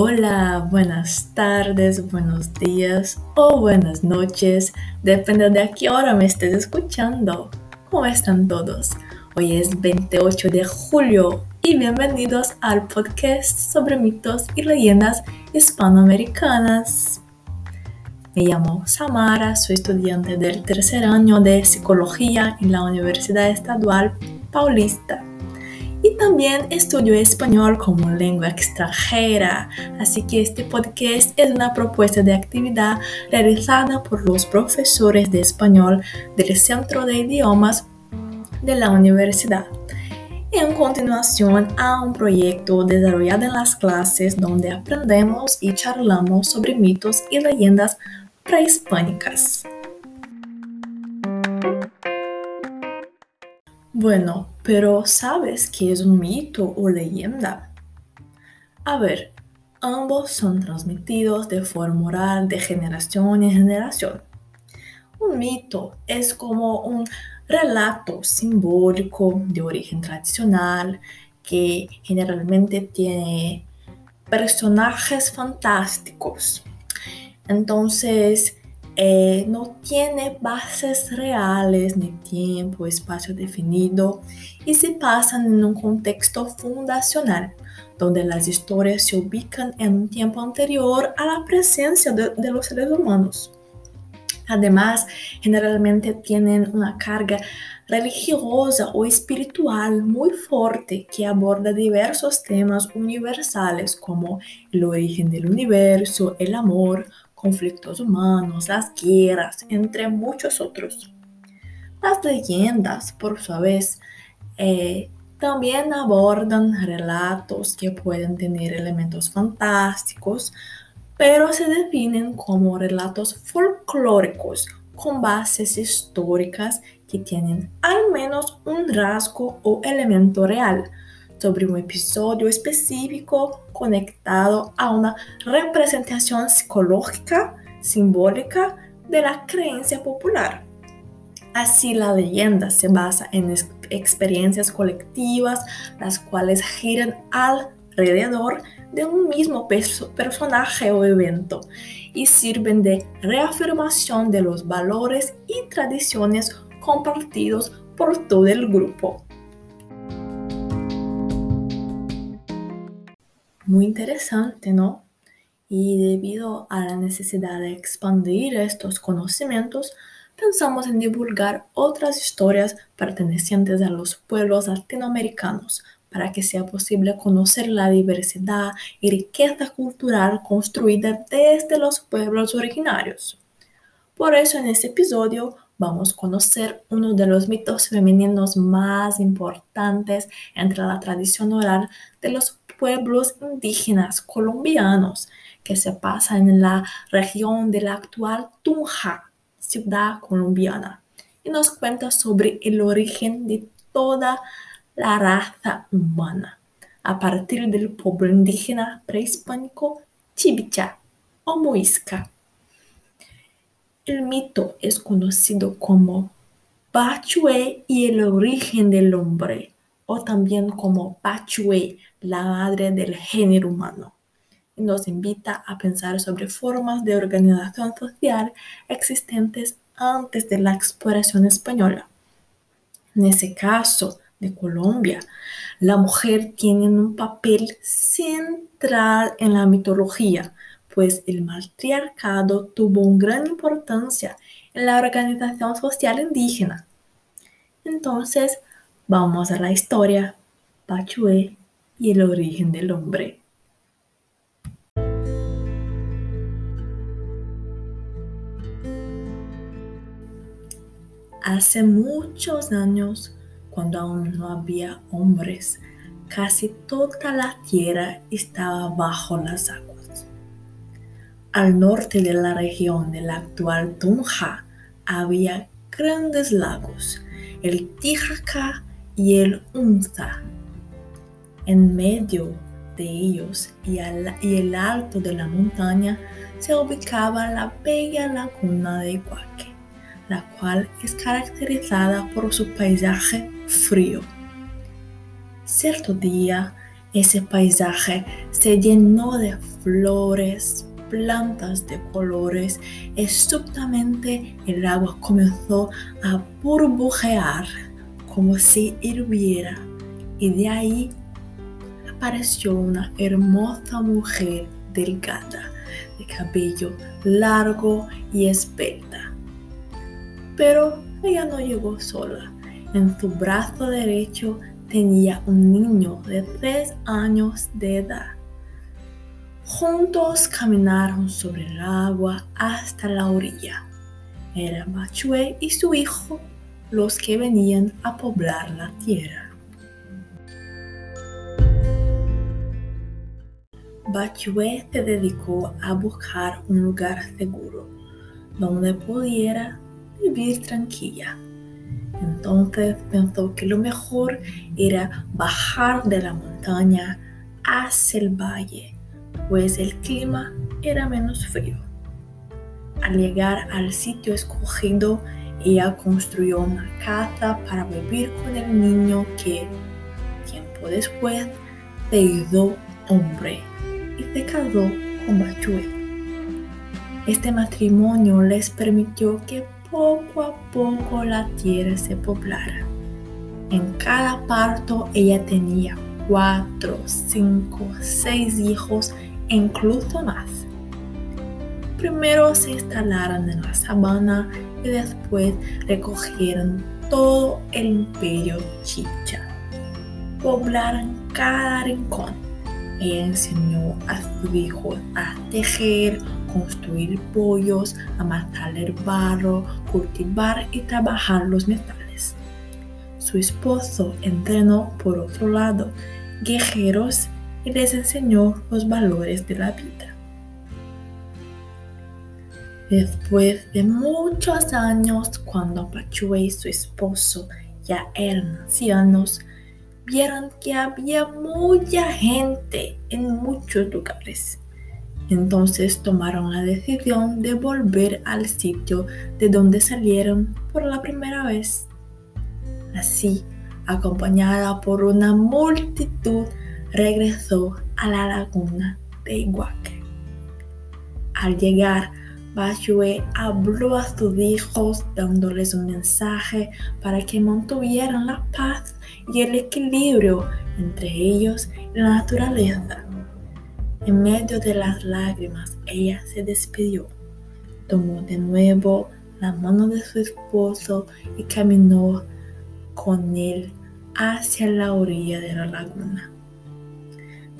Hola, buenas tardes, buenos días o buenas noches, depende de a qué hora me estés escuchando. ¿Cómo están todos? Hoy es 28 de julio y bienvenidos al podcast sobre mitos y leyendas hispanoamericanas. Me llamo Samara, soy estudiante del tercer año de psicología en la Universidad Estadual Paulista también estudio español como lengua extranjera, así que este podcast es una propuesta de actividad realizada por los profesores de español del Centro de Idiomas de la universidad. En continuación a un proyecto desarrollado en las clases donde aprendemos y charlamos sobre mitos y leyendas prehispánicas. Bueno, pero ¿sabes qué es un mito o leyenda? A ver, ambos son transmitidos de forma oral de generación en generación. Un mito es como un relato simbólico de origen tradicional que generalmente tiene personajes fantásticos. Entonces, eh, no tiene bases reales ni tiempo, espacio definido y se pasan en un contexto fundacional, donde las historias se ubican en un tiempo anterior a la presencia de, de los seres humanos. Además, generalmente tienen una carga religiosa o espiritual muy fuerte que aborda diversos temas universales como el origen del universo, el amor, conflictos humanos, las guerras, entre muchos otros. Las leyendas, por su vez, eh, también abordan relatos que pueden tener elementos fantásticos, pero se definen como relatos folclóricos con bases históricas que tienen al menos un rasgo o elemento real, sobre un episodio específico conectado a una representación psicológica, simbólica de la creencia popular. Así la leyenda se basa en experiencias colectivas, las cuales giran alrededor de un mismo personaje o evento y sirven de reafirmación de los valores y tradiciones compartidos por todo el grupo. Muy interesante, ¿no? Y debido a la necesidad de expandir estos conocimientos, pensamos en divulgar otras historias pertenecientes a los pueblos latinoamericanos para que sea posible conocer la diversidad y riqueza cultural construida desde los pueblos originarios. Por eso en este episodio vamos a conocer uno de los mitos femeninos más importantes entre la tradición oral de los pueblos indígenas colombianos que se pasan en la región de la actual Tunja, ciudad colombiana, y nos cuenta sobre el origen de toda la raza humana a partir del pueblo indígena prehispánico Chibicha o Muisca. El mito es conocido como Pachue y el origen del hombre, o también como Pachue, la madre del género humano. Nos invita a pensar sobre formas de organización social existentes antes de la exploración española. En ese caso de Colombia, la mujer tiene un papel central en la mitología, pues el matriarcado tuvo una gran importancia en la organización social indígena. Entonces, Vamos a la historia, Pachué y el origen del hombre. Hace muchos años, cuando aún no había hombres, casi toda la tierra estaba bajo las aguas. Al norte de la región de la actual Tunja había grandes lagos, el Tijacá y el Unza. En medio de ellos y, el alto de la montaña se ubicaba la bella laguna de Iguaque, la cual es caracterizada por su paisaje frío. Cierto día, Ese paisaje se llenó de flores, plantas de colores y súbitamente el agua comenzó a burbujear como si hirviera y de ahí apareció una hermosa mujer delgada de cabello largo y esbelta. Pero ella no llegó sola. En su brazo derecho tenía un niño de tres años de edad. Juntos caminaron sobre el agua hasta la orilla. Era Machue y su hijo los que venían a poblar la tierra. Bachue se dedicó a buscar un lugar seguro donde pudiera vivir tranquila. Entonces pensó que lo mejor era bajar de la montaña hacia el valle, pues el clima era menos frío. Al llegar al sitio escogido, ella construyó una casa para vivir con el niño que, tiempo después, se hizo hombre y se casó con Bachue. Este matrimonio les permitió que poco a poco la tierra se poblara. En cada parto ella tenía cuatro, cinco, seis hijos incluso más. Primero se instalaron en la sabana y después recogieron todo el imperio chicha. Poblaron cada rincón ella enseñó a su hijo a tejer, construir pollos, amasar el barro, cultivar y trabajar los metales. Su esposo entrenó por otro lado guerreros y les enseñó los valores de la vida. Después de muchos años, cuando Pachue y su esposo ya eran ancianos, vieron que había mucha gente en muchos lugares. Entonces tomaron la decisión de volver al sitio de donde salieron por la primera vez. Así, acompañada por una multitud, regresó a la laguna de Iguaque. Al llegar, Bashue habló a sus hijos dándoles un mensaje para que mantuvieran la paz y el equilibrio entre ellos y la naturaleza. En medio de las lágrimas, ella se despidió, tomó de nuevo la mano de su esposo y caminó con él hacia la orilla de la laguna.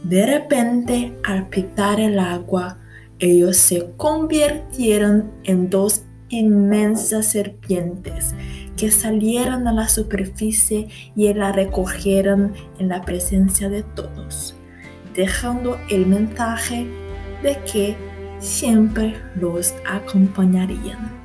De repente, al pitar el agua, ellos se convirtieron en dos inmensas serpientes que salieron a la superficie y la recogieron en la presencia de todos, dejando el mensaje de que siempre los acompañarían.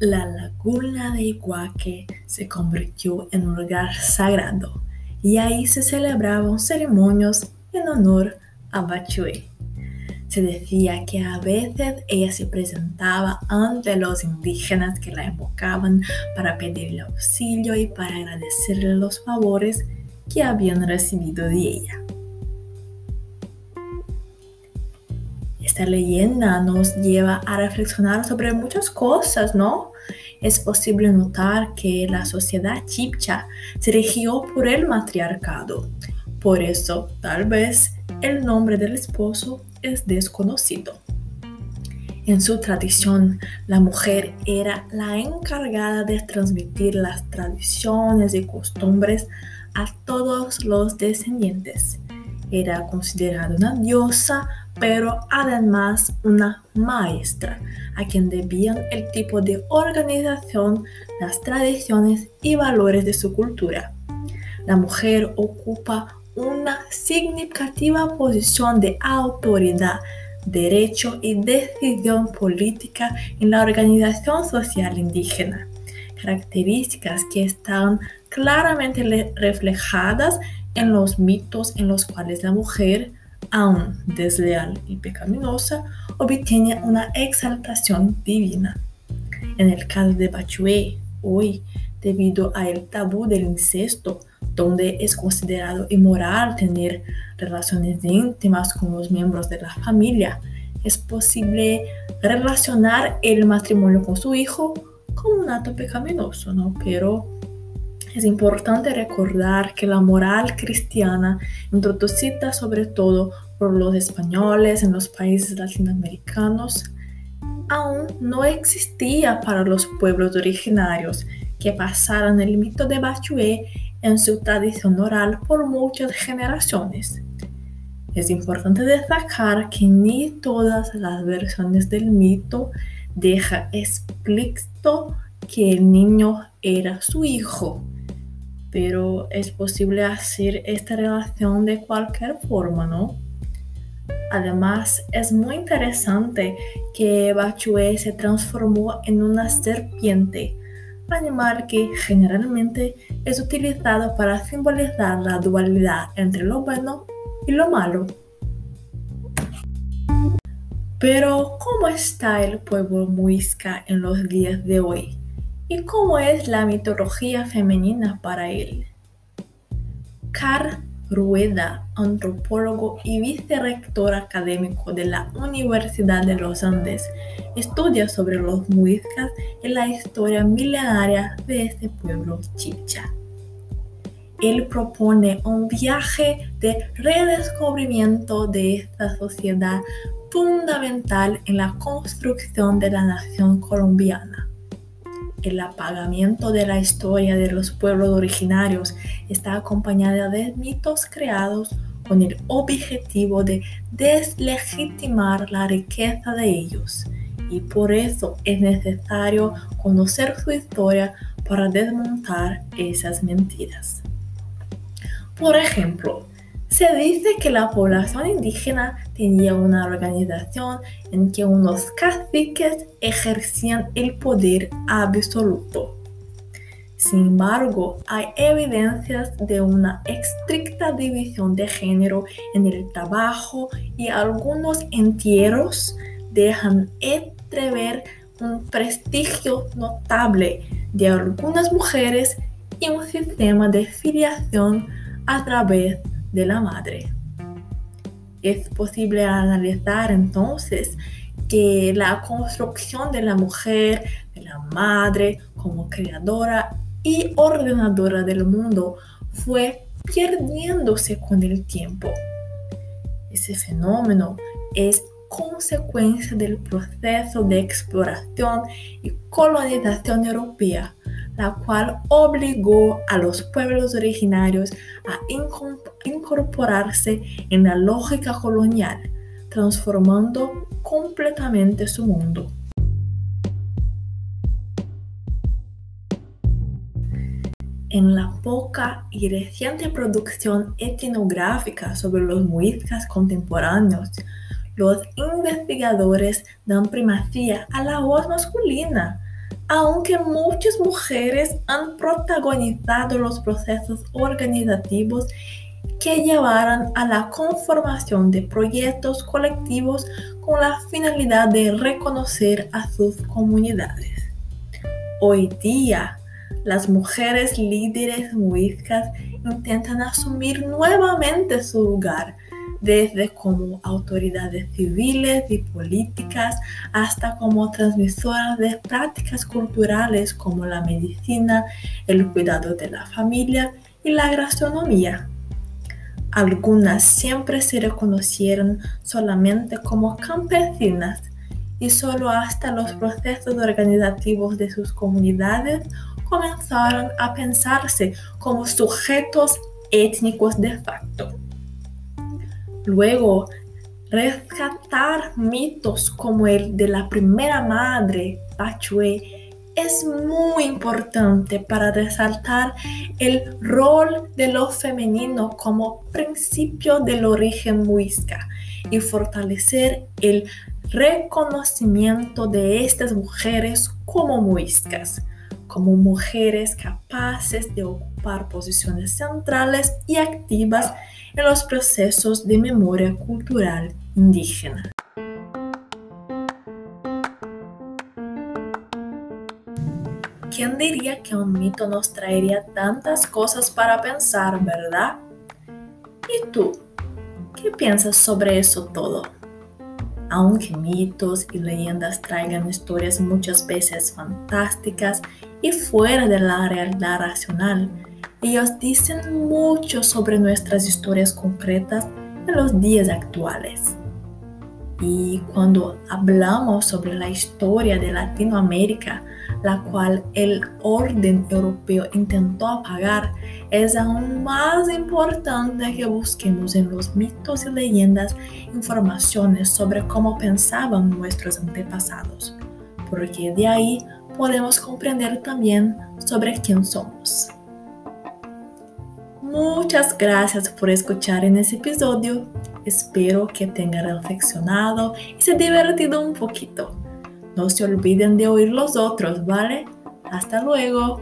La laguna de Iguaque se convirtió en un lugar sagrado y ahí se celebraban ceremonias en honor a Bachue. Se decía que a veces ella se presentaba ante los indígenas que la invocaban para pedirle auxilio y para agradecerle los favores que habían recibido de ella. Esta leyenda nos lleva a reflexionar sobre muchas cosas, ¿no? Es posible notar que la sociedad chipcha se regió por el matriarcado. Por eso, tal vez, el nombre del esposo es desconocido. En su tradición, la mujer era la encargada de transmitir las tradiciones y costumbres a todos los descendientes. Era considerada una diosa, pero además una maestra, a quien debían el tipo de organización, las tradiciones y valores de su cultura. La mujer ocupa una significativa posición de autoridad, derecho y decisión política en la organización social indígena, características que están claramente reflejadas en los mitos en los cuales la mujer, aún desleal y pecaminosa, obtiene una exaltación divina. En el caso de Bachue, hoy debido al tabú del incesto, donde es considerado inmoral tener relaciones íntimas con los miembros de la familia. Es posible relacionar el matrimonio con su hijo como un acto pecaminoso, ¿no? Pero es importante recordar que la moral cristiana, introducida sobre todo por los españoles en los países latinoamericanos, aún no existía para los pueblos originarios que pasaron el mito de Bachué en su tradición oral por muchas generaciones. Es importante destacar que ni todas las versiones del mito deja explícito que el niño era su hijo, pero es posible hacer esta relación de cualquier forma, ¿no? Además, es muy interesante que Bachué se transformó en una serpiente, animal que generalmente es utilizado para simbolizar la dualidad entre lo bueno y lo malo. Pero, ¿cómo está el pueblo muisca en los días de hoy? ¿Y cómo es la mitología femenina para él? Car Rueda, antropólogo y vicerrector académico de la Universidad de los Andes, estudia sobre los muiscas y la historia milenaria de este pueblo chicha. Él propone un viaje de redescubrimiento de esta sociedad fundamental en la construcción de la nación colombiana el apagamiento de la historia de los pueblos originarios está acompañada de mitos creados con el objetivo de deslegitimar la riqueza de ellos. Y por eso es necesario conocer su historia para desmontar esas mentiras. Por ejemplo, se dice que la población indígena tenía una organización en que unos caciques ejercían el poder absoluto. Sin embargo, hay evidencias de una estricta división de género en el trabajo y algunos entierros dejan entrever un prestigio notable de algunas mujeres y un sistema de filiación a través de la madre. Es posible analizar entonces que la construcción de la mujer, de la madre como creadora y ordenadora del mundo fue perdiéndose con el tiempo. Ese fenómeno es consecuencia del proceso de exploración y colonización europea la cual obligó a los pueblos originarios a incorporarse en la lógica colonial, transformando completamente su mundo. En la poca y reciente producción etnográfica sobre los muiscas contemporáneos, los investigadores dan primacía a la voz masculina aunque muchas mujeres han protagonizado los procesos organizativos que llevaron a la conformación de proyectos colectivos con la finalidad de reconocer a sus comunidades. Hoy día, las mujeres líderes muiscas intentan asumir nuevamente su lugar desde como autoridades civiles y políticas hasta como transmisoras de prácticas culturales como la medicina, el cuidado de la familia y la gastronomía. Algunas siempre se reconocieron solamente como campesinas y solo hasta los procesos organizativos de sus comunidades comenzaron a pensarse como sujetos étnicos de facto. Luego, rescatar mitos como el de la primera madre, Pachue, es muy importante para resaltar el rol de lo femenino como principio del origen muisca y fortalecer el reconocimiento de estas mujeres como muiscas, como mujeres capaces de ocupar posiciones centrales y activas en los procesos de memoria cultural indígena. ¿quién diría que un mito nos traería tantas cosas para pensar, verdad? ¿Y tú? ¿Qué piensas sobre eso todo? Aunque mitos y leyendas traigan historias muchas veces fantásticas y fuera de la realidad racional, ellos dicen mucho sobre nuestras historias concretas en los días actuales. Y cuando hablamos sobre la historia de Latinoamérica, la cual el orden europeo intentó apagar, es aún más importante que busquemos en los mitos y leyendas informaciones sobre cómo pensaban nuestros antepasados, porque de ahí podemos comprender también sobre quién somos. Muchas gracias por escuchar en ese episodio. Espero que tengan reflexionado y se divertido un poquito. No se olviden de oír los otros, ¿vale? Hasta luego.